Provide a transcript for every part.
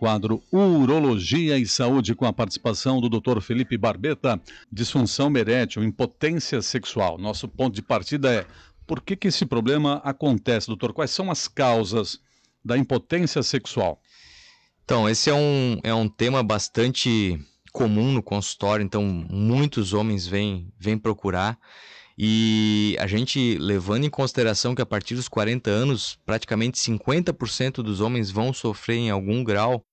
quadro Urologia e Saúde, com a participação do Dr. Felipe Barbeta, disfunção erétil, impotência sexual. Nosso ponto de partida é por que, que esse problema acontece, doutor? Quais são as causas da impotência sexual? Então, esse é um, é um tema bastante comum no consultório, então muitos homens vêm, vêm procurar. E a gente levando em consideração que a partir dos 40 anos, praticamente 50% dos homens vão sofrer em algum grau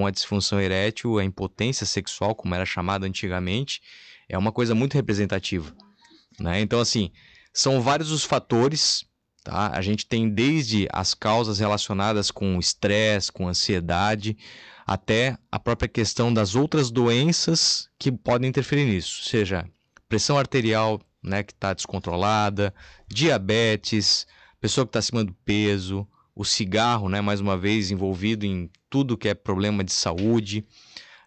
com a disfunção erétil, a impotência sexual, como era chamada antigamente, é uma coisa muito representativa. Né? Então, assim, são vários os fatores. Tá? A gente tem desde as causas relacionadas com estresse, com ansiedade, até a própria questão das outras doenças que podem interferir nisso, seja pressão arterial né, que está descontrolada, diabetes, pessoa que está acima do peso, o cigarro, né, mais uma vez envolvido em tudo que é problema de saúde,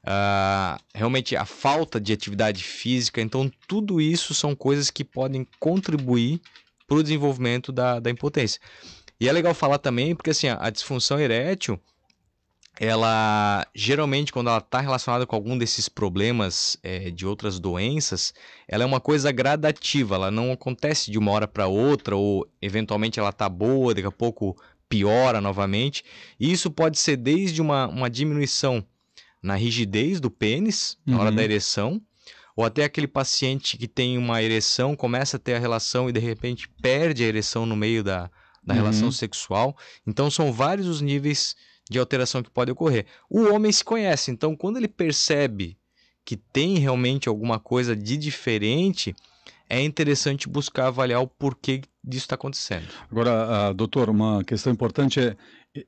uh, realmente a falta de atividade física. Então, tudo isso são coisas que podem contribuir para o desenvolvimento da, da impotência. E é legal falar também, porque assim, a, disfunção erétil ela geralmente quando ela está relacionada com algum desses problemas é, de outras doenças, ela é uma coisa gradativa, ela não acontece de uma hora para outra ou eventualmente ela está boa, daqui a pouco piora novamente. E isso pode ser desde uma, uma diminuição na rigidez do pênis na hora uhum. da ereção, ou até aquele paciente que tem uma ereção, começa a ter a relação e de repente perde a ereção no meio da, da uhum. relação sexual. Então são vários os níveis de alteração que pode ocorrer. O homem se conhece, então quando ele percebe que tem realmente alguma coisa de diferente, é interessante buscar avaliar o porquê disso está acontecendo. Agora, uh, doutor, uma questão importante é,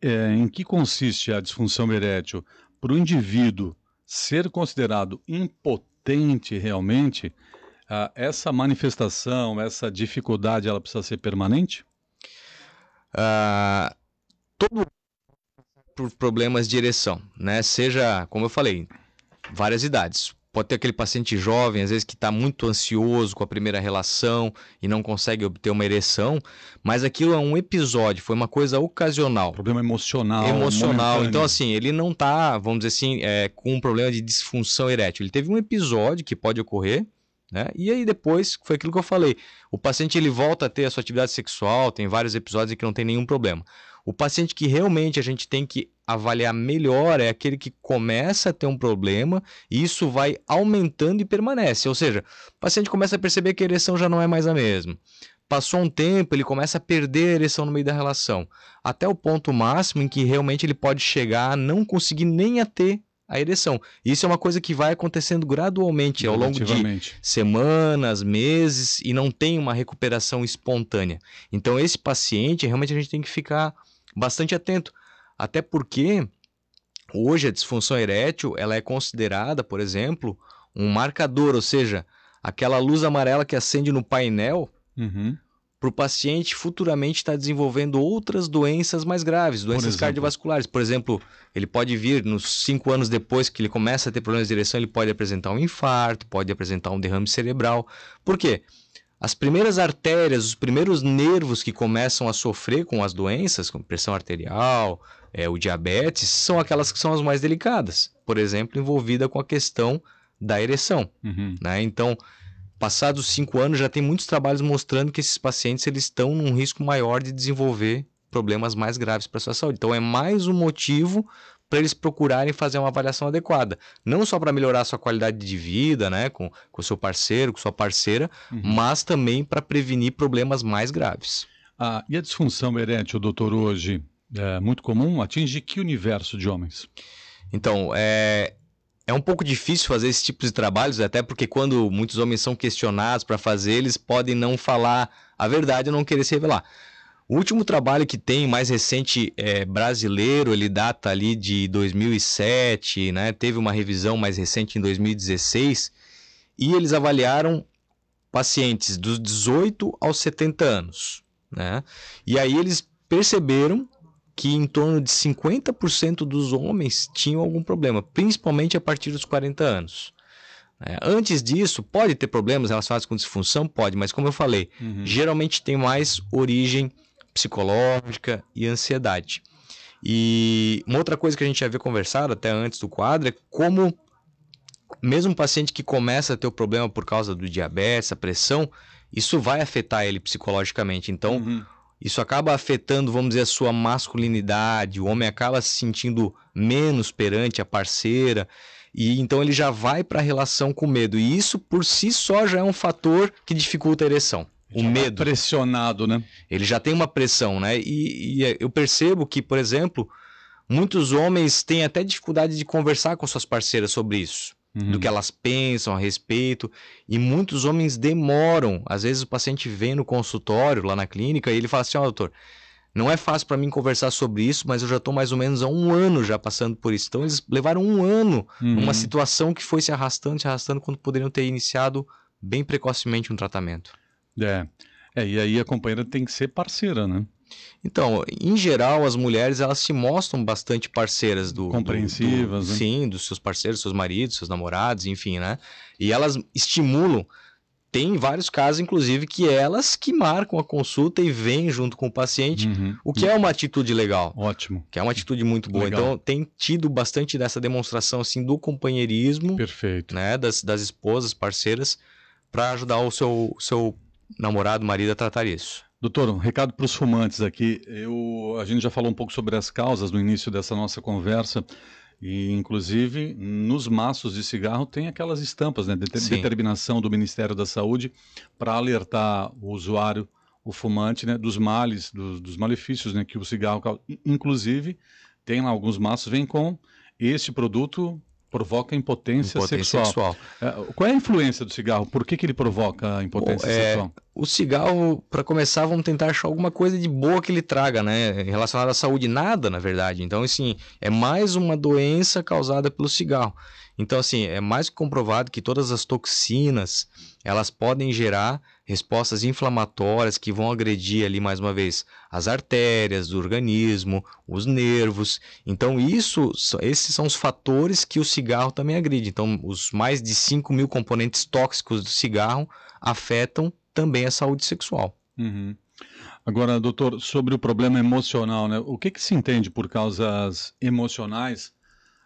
é em que consiste a disfunção erétil? Para o indivíduo ser considerado impotente realmente, uh, essa manifestação, essa dificuldade, ela precisa ser permanente? Uh, todo por problemas de ereção, né? Seja, como eu falei, várias idades. Pode ter aquele paciente jovem, às vezes que está muito ansioso com a primeira relação e não consegue obter uma ereção, mas aquilo é um episódio, foi uma coisa ocasional. Problema emocional. Emocional. Momentâneo. Então, assim, ele não está, vamos dizer assim, é, com um problema de disfunção erétil. Ele teve um episódio que pode ocorrer, né? E aí depois, foi aquilo que eu falei, o paciente ele volta a ter a sua atividade sexual, tem vários episódios em que não tem nenhum problema. O paciente que realmente a gente tem que avaliar melhor é aquele que começa a ter um problema e isso vai aumentando e permanece. Ou seja, o paciente começa a perceber que a ereção já não é mais a mesma. Passou um tempo, ele começa a perder a ereção no meio da relação, até o ponto máximo em que realmente ele pode chegar a não conseguir nem a ter a ereção. Isso é uma coisa que vai acontecendo gradualmente ao longo de semanas, meses e não tem uma recuperação espontânea. Então esse paciente realmente a gente tem que ficar bastante atento, até porque hoje a disfunção erétil ela é considerada, por exemplo, um marcador, ou seja, aquela luz amarela que acende no painel uhum. para o paciente futuramente estar tá desenvolvendo outras doenças mais graves, doenças por cardiovasculares. Por exemplo, ele pode vir nos cinco anos depois que ele começa a ter problemas de direção, ele pode apresentar um infarto, pode apresentar um derrame cerebral. Por quê? As primeiras artérias, os primeiros nervos que começam a sofrer com as doenças, como pressão arterial, é, o diabetes, são aquelas que são as mais delicadas. Por exemplo, envolvida com a questão da ereção. Uhum. Né? Então, passados cinco anos, já tem muitos trabalhos mostrando que esses pacientes eles estão num risco maior de desenvolver problemas mais graves para a sua saúde. Então, é mais um motivo para eles procurarem fazer uma avaliação adequada. Não só para melhorar a sua qualidade de vida, né, com o seu parceiro, com sua parceira, uhum. mas também para prevenir problemas mais graves. Ah, e a disfunção erétil, doutor, hoje é muito comum? Atinge que universo de homens? Então, é, é um pouco difícil fazer esse tipo de trabalhos, até porque quando muitos homens são questionados para fazer, eles podem não falar a verdade ou não querer se revelar. O último trabalho que tem, mais recente, é brasileiro, ele data ali de 2007, né? Teve uma revisão mais recente em 2016 e eles avaliaram pacientes dos 18 aos 70 anos, né? E aí eles perceberam que em torno de 50% dos homens tinham algum problema, principalmente a partir dos 40 anos. É, antes disso, pode ter problemas relacionados com disfunção? Pode, mas como eu falei, uhum. geralmente tem mais origem psicológica e ansiedade. E uma outra coisa que a gente já havia conversado até antes do quadro é como mesmo um paciente que começa a ter o problema por causa do diabetes, a pressão, isso vai afetar ele psicologicamente. Então, uhum. isso acaba afetando, vamos dizer, a sua masculinidade. O homem acaba se sentindo menos perante a parceira. E então ele já vai para a relação com medo. E isso por si só já é um fator que dificulta a ereção. O já medo. Tá pressionado, né? Ele já tem uma pressão, né? E, e eu percebo que, por exemplo, muitos homens têm até dificuldade de conversar com suas parceiras sobre isso uhum. do que elas pensam a respeito. E muitos homens demoram. Às vezes o paciente vem no consultório, lá na clínica, e ele fala assim: Ó, oh, doutor, não é fácil para mim conversar sobre isso, mas eu já estou mais ou menos há um ano já passando por isso. Então eles levaram um ano uhum. numa situação que foi se arrastando, se arrastando, quando poderiam ter iniciado bem precocemente um tratamento. É. é e aí a companheira tem que ser parceira, né? Então, em geral, as mulheres elas se mostram bastante parceiras do compreensivas, do, do, né? sim, dos seus parceiros, seus maridos, seus namorados, enfim, né? E elas estimulam. Tem vários casos, inclusive, que elas que marcam a consulta e vêm junto com o paciente, uhum. o que é uma atitude legal. Ótimo. Que é uma atitude muito boa. Legal. Então, tem tido bastante dessa demonstração assim do companheirismo, perfeito, né, das, das esposas, parceiras, para ajudar o seu, seu namorado, marido a tratar isso. Doutor, um recado para os fumantes aqui. Eu, a gente já falou um pouco sobre as causas no início dessa nossa conversa. E, inclusive, nos maços de cigarro tem aquelas estampas, né? De determinação do Ministério da Saúde para alertar o usuário, o fumante, né? Dos males, dos, dos malefícios né? que o cigarro causa. Inclusive, tem lá alguns maços, vem com este produto provoca impotência, impotência sexual. sexual. É, qual é a influência do cigarro? Por que, que ele provoca impotência Bom, é, sexual? O cigarro, para começar, vamos tentar achar alguma coisa de boa que ele traga, né? Relacionada à saúde, nada, na verdade. Então, assim, é mais uma doença causada pelo cigarro. Então, assim, é mais que comprovado que todas as toxinas, elas podem gerar respostas inflamatórias que vão agredir ali, mais uma vez, as artérias do organismo, os nervos. Então, isso, esses são os fatores que o cigarro também agride. Então, os mais de 5 mil componentes tóxicos do cigarro afetam também a saúde sexual. Uhum. Agora, doutor, sobre o problema emocional, né? O que, que se entende por causas emocionais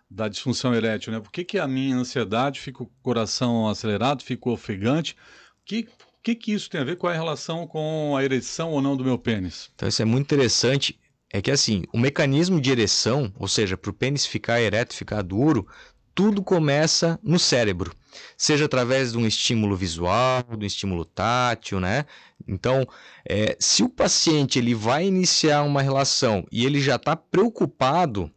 da disfunção erétil, né? Por que, que a minha ansiedade fica o coração acelerado, fica ofegante? Que, que, que isso tem a ver com a relação com a ereção ou não do meu pênis? Então, isso é muito interessante. É que assim, o mecanismo de ereção, ou seja, para o pênis ficar ereto, ficar duro, tudo começa no cérebro, seja através de um estímulo visual, de um estímulo tátil, né? Então, é, se o paciente ele vai iniciar uma relação e ele já está preocupado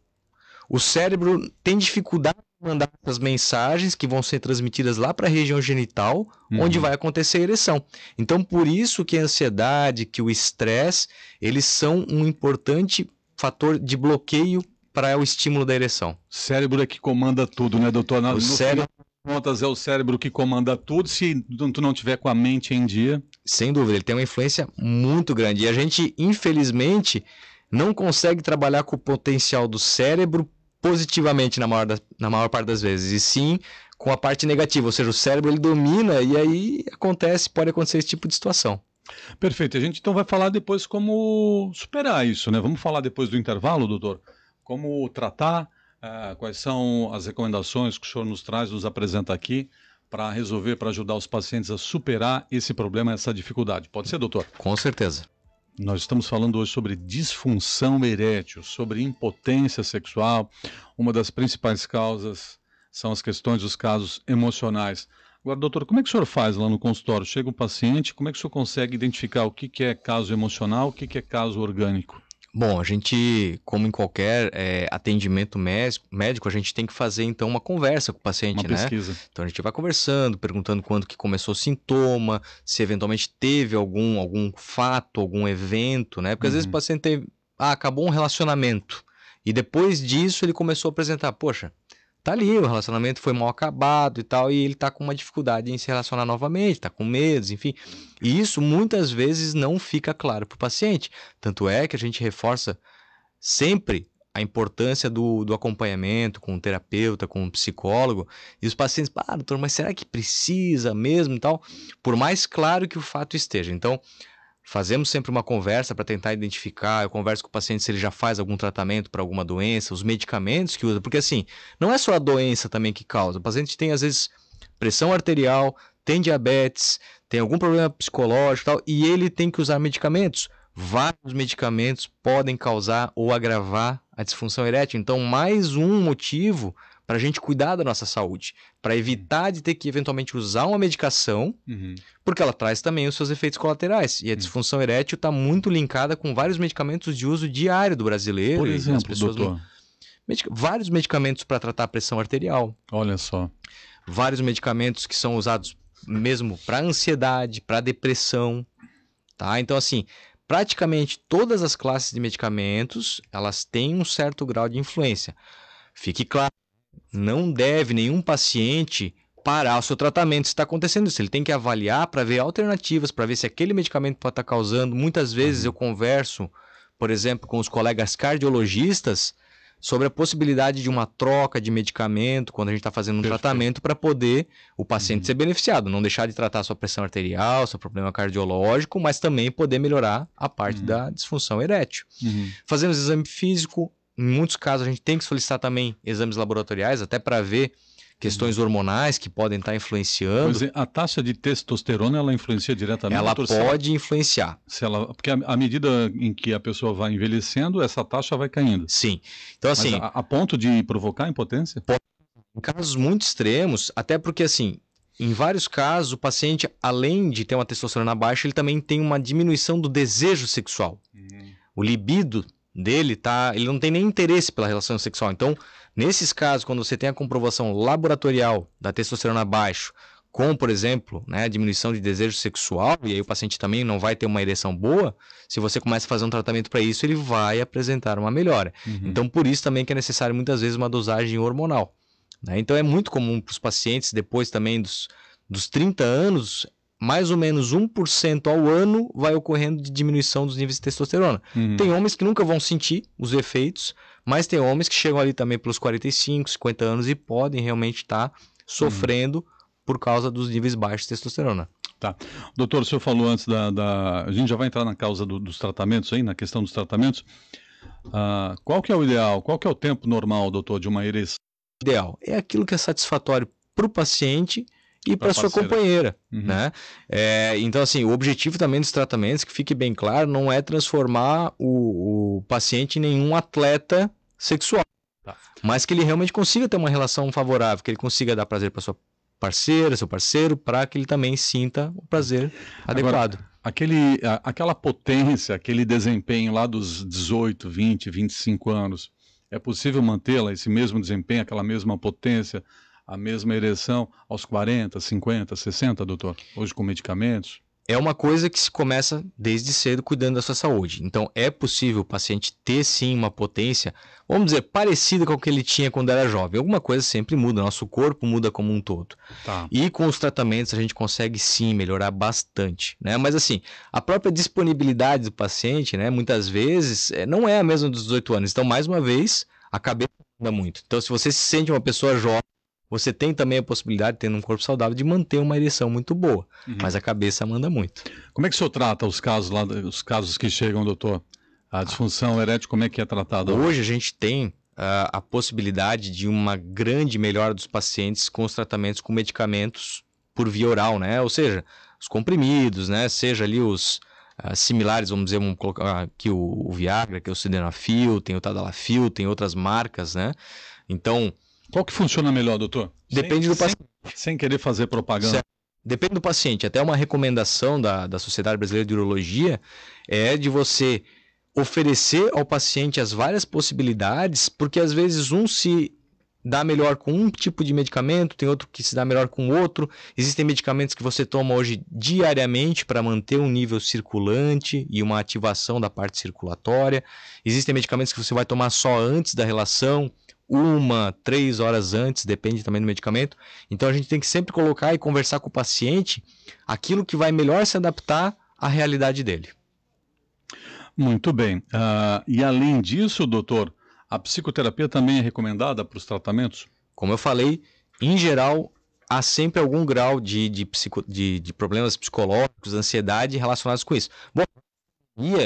o cérebro tem dificuldade de mandar essas mensagens que vão ser transmitidas lá para a região genital, uhum. onde vai acontecer a ereção. Então, por isso que a ansiedade, que o estresse, eles são um importante fator de bloqueio para o estímulo da ereção. Cérebro é que comanda tudo, né, doutor? No, o cérebro contas é o cérebro que comanda tudo se tu não tiver com a mente em dia. Sem dúvida, ele tem uma influência muito grande. E a gente, infelizmente, não consegue trabalhar com o potencial do cérebro positivamente na maior, da, na maior parte das vezes, e sim com a parte negativa, ou seja, o cérebro ele domina e aí acontece, pode acontecer esse tipo de situação. Perfeito. A gente então vai falar depois como superar isso, né? Vamos falar depois do intervalo, doutor? Como tratar, uh, quais são as recomendações que o senhor nos traz, nos apresenta aqui para resolver, para ajudar os pacientes a superar esse problema, essa dificuldade. Pode ser, doutor? Com certeza. Nós estamos falando hoje sobre disfunção erétil, sobre impotência sexual. Uma das principais causas são as questões dos casos emocionais. Agora, doutor, como é que o senhor faz lá no consultório? Chega um paciente, como é que o senhor consegue identificar o que, é caso emocional, o que é caso orgânico? Bom, a gente, como em qualquer é, atendimento médico, a gente tem que fazer então uma conversa com o paciente, uma né? pesquisa. Então a gente vai conversando, perguntando quando que começou o sintoma, se eventualmente teve algum, algum fato, algum evento, né? Porque uhum. às vezes o uhum. paciente teve, ah, acabou um relacionamento e depois disso ele começou a apresentar, poxa, tá ali, o relacionamento foi mal acabado e tal, e ele tá com uma dificuldade em se relacionar novamente, tá com medos, enfim. E isso muitas vezes não fica claro para o paciente. Tanto é que a gente reforça sempre a importância do, do acompanhamento com o terapeuta, com o psicólogo, e os pacientes, ah, doutor, mas será que precisa mesmo e tal? Por mais claro que o fato esteja. Então, Fazemos sempre uma conversa para tentar identificar. Eu converso com o paciente se ele já faz algum tratamento para alguma doença, os medicamentos que usa. Porque assim, não é só a doença também que causa. O paciente tem, às vezes, pressão arterial, tem diabetes, tem algum problema psicológico e tal, e ele tem que usar medicamentos. Vários medicamentos podem causar ou agravar a disfunção erétil. Então, mais um motivo para a gente cuidar da nossa saúde, para evitar de ter que eventualmente usar uma medicação, uhum. porque ela traz também os seus efeitos colaterais. E a disfunção uhum. erétil está muito linkada com vários medicamentos de uso diário do brasileiro. Por exemplo, doutor? Medic... Vários medicamentos para tratar a pressão arterial. Olha só. Vários medicamentos que são usados mesmo para ansiedade, para depressão, tá? Então assim, praticamente todas as classes de medicamentos, elas têm um certo grau de influência. Fique claro, não deve nenhum paciente parar o seu tratamento se está acontecendo isso. Ele tem que avaliar para ver alternativas, para ver se aquele medicamento pode estar tá causando. Muitas vezes uhum. eu converso, por exemplo, com os colegas cardiologistas sobre a possibilidade de uma troca de medicamento quando a gente está fazendo um Perfeito. tratamento para poder o paciente uhum. ser beneficiado, não deixar de tratar sua pressão arterial, seu problema cardiológico, mas também poder melhorar a parte uhum. da disfunção erétil. Uhum. Fazemos exame físico, em muitos casos a gente tem que solicitar também exames laboratoriais, até para ver questões hormonais que podem estar tá influenciando. É, a taxa de testosterona ela influencia diretamente? Ela pode se influenciar. Se ela, porque à medida em que a pessoa vai envelhecendo, essa taxa vai caindo. Sim. Então assim, a, a, ponto de provocar impotência? Pode, em casos muito extremos, até porque assim, em vários casos o paciente, além de ter uma testosterona baixa, ele também tem uma diminuição do desejo sexual. Uhum. O libido dele tá, ele não tem nem interesse pela relação sexual. Então, nesses casos, quando você tem a comprovação laboratorial da testosterona baixo, com, por exemplo, né, diminuição de desejo sexual, e aí o paciente também não vai ter uma ereção boa, se você começa a fazer um tratamento para isso, ele vai apresentar uma melhora. Uhum. Então, por isso também que é necessário muitas vezes uma dosagem hormonal. Né? Então, é muito comum para os pacientes, depois também dos, dos 30 anos, mais ou menos 1% ao ano vai ocorrendo de diminuição dos níveis de testosterona. Uhum. Tem homens que nunca vão sentir os efeitos, mas tem homens que chegam ali também pelos 45, 50 anos e podem realmente estar tá sofrendo uhum. por causa dos níveis baixos de testosterona. Tá. Doutor, o senhor falou antes da, da... A gente já vai entrar na causa do, dos tratamentos aí, na questão dos tratamentos. Uh, qual que é o ideal? Qual que é o tempo normal, doutor, de uma ereção? Ideal. É aquilo que é satisfatório para o paciente e para sua companheira, uhum. né? É, então, assim, o objetivo também dos tratamentos, que fique bem claro, não é transformar o, o paciente em nenhum atleta sexual, tá. mas que ele realmente consiga ter uma relação favorável, que ele consiga dar prazer para sua parceira, seu parceiro, para que ele também sinta o prazer adequado. Agora, aquele, aquela potência, aquele desempenho lá dos 18, 20, 25 anos, é possível mantê-la, esse mesmo desempenho, aquela mesma potência, a mesma ereção aos 40, 50, 60, doutor? Hoje com medicamentos? É uma coisa que se começa desde cedo cuidando da sua saúde. Então, é possível o paciente ter sim uma potência, vamos dizer, parecida com o que ele tinha quando era jovem. Alguma coisa sempre muda, nosso corpo muda como um todo. Tá. E com os tratamentos a gente consegue sim melhorar bastante, né? Mas assim, a própria disponibilidade do paciente, né, muitas vezes é, não é a mesma dos 18 anos. Então, mais uma vez, a cabeça muda muito. Então, se você se sente uma pessoa jovem, você tem também a possibilidade, tendo um corpo saudável, de manter uma ereção muito boa. Uhum. Mas a cabeça manda muito. Como é que o senhor trata os casos lá, os casos que chegam, doutor? A disfunção erétil, como é que é tratada? Hoje a gente tem uh, a possibilidade de uma grande melhora dos pacientes com os tratamentos com medicamentos por via oral, né? Ou seja, os comprimidos, né? Seja ali os uh, similares, vamos dizer, vamos colocar aqui o, o Viagra, que é o Sildenafil, tem o Tadalafil, tem outras marcas, né? Então, qual que funciona melhor, doutor? Depende sem, do paciente. Sem, sem, querer fazer propaganda. Certo. Depende do paciente. Até uma recomendação da, da Sociedade Brasileira de Urologia é de você oferecer ao paciente as várias possibilidades, porque às vezes um se dá melhor com um tipo de medicamento, tem outro que se dá melhor com outro. Existem medicamentos que você toma hoje diariamente para manter um nível circulante e uma ativação da parte circulatória. Existem medicamentos que você vai tomar só antes da relação uma, três horas antes, depende também do medicamento. Então a gente tem que sempre colocar e conversar com o paciente aquilo que vai melhor se adaptar à realidade dele. Muito bem. Uh, e além disso, doutor, a psicoterapia também é recomendada para os tratamentos? Como eu falei, em geral, há sempre algum grau de, de, psico, de, de problemas psicológicos, ansiedade relacionados com isso. Bom,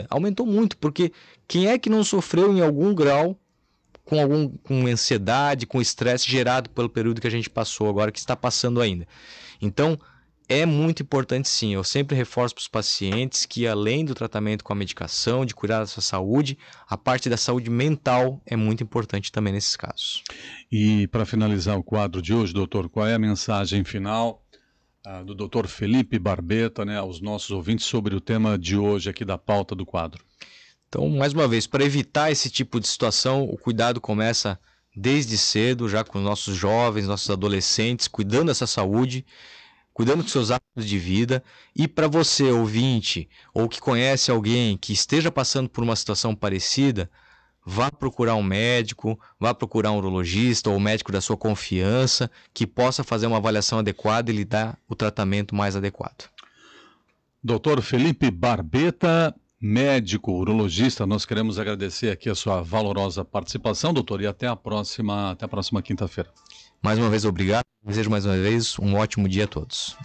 aumentou muito, porque quem é que não sofreu em algum grau com algum com ansiedade, com estresse gerado pelo período que a gente passou agora, que está passando ainda. Então, é muito importante sim. Eu sempre reforço para os pacientes que, além do tratamento com a medicação, de cuidar da sua saúde, a parte da saúde mental é muito importante também nesses casos. E para finalizar o quadro de hoje, doutor, qual é a mensagem final uh, do doutor Felipe Barbeta né, aos nossos ouvintes sobre o tema de hoje aqui da pauta do quadro? Então, mais uma vez, para evitar esse tipo de situação, o cuidado começa desde cedo, já com nossos jovens, nossos adolescentes, cuidando dessa saúde cuidando dos seus hábitos de vida. E para você, ouvinte, ou que conhece alguém que esteja passando por uma situação parecida, vá procurar um médico, vá procurar um urologista ou um médico da sua confiança que possa fazer uma avaliação adequada e lhe dar o tratamento mais adequado. Doutor Felipe Barbeta, médico urologista, nós queremos agradecer aqui a sua valorosa participação, doutor, e até a próxima, até a próxima quinta-feira. Mais uma vez, obrigado. Desejo mais uma vez um ótimo dia a todos.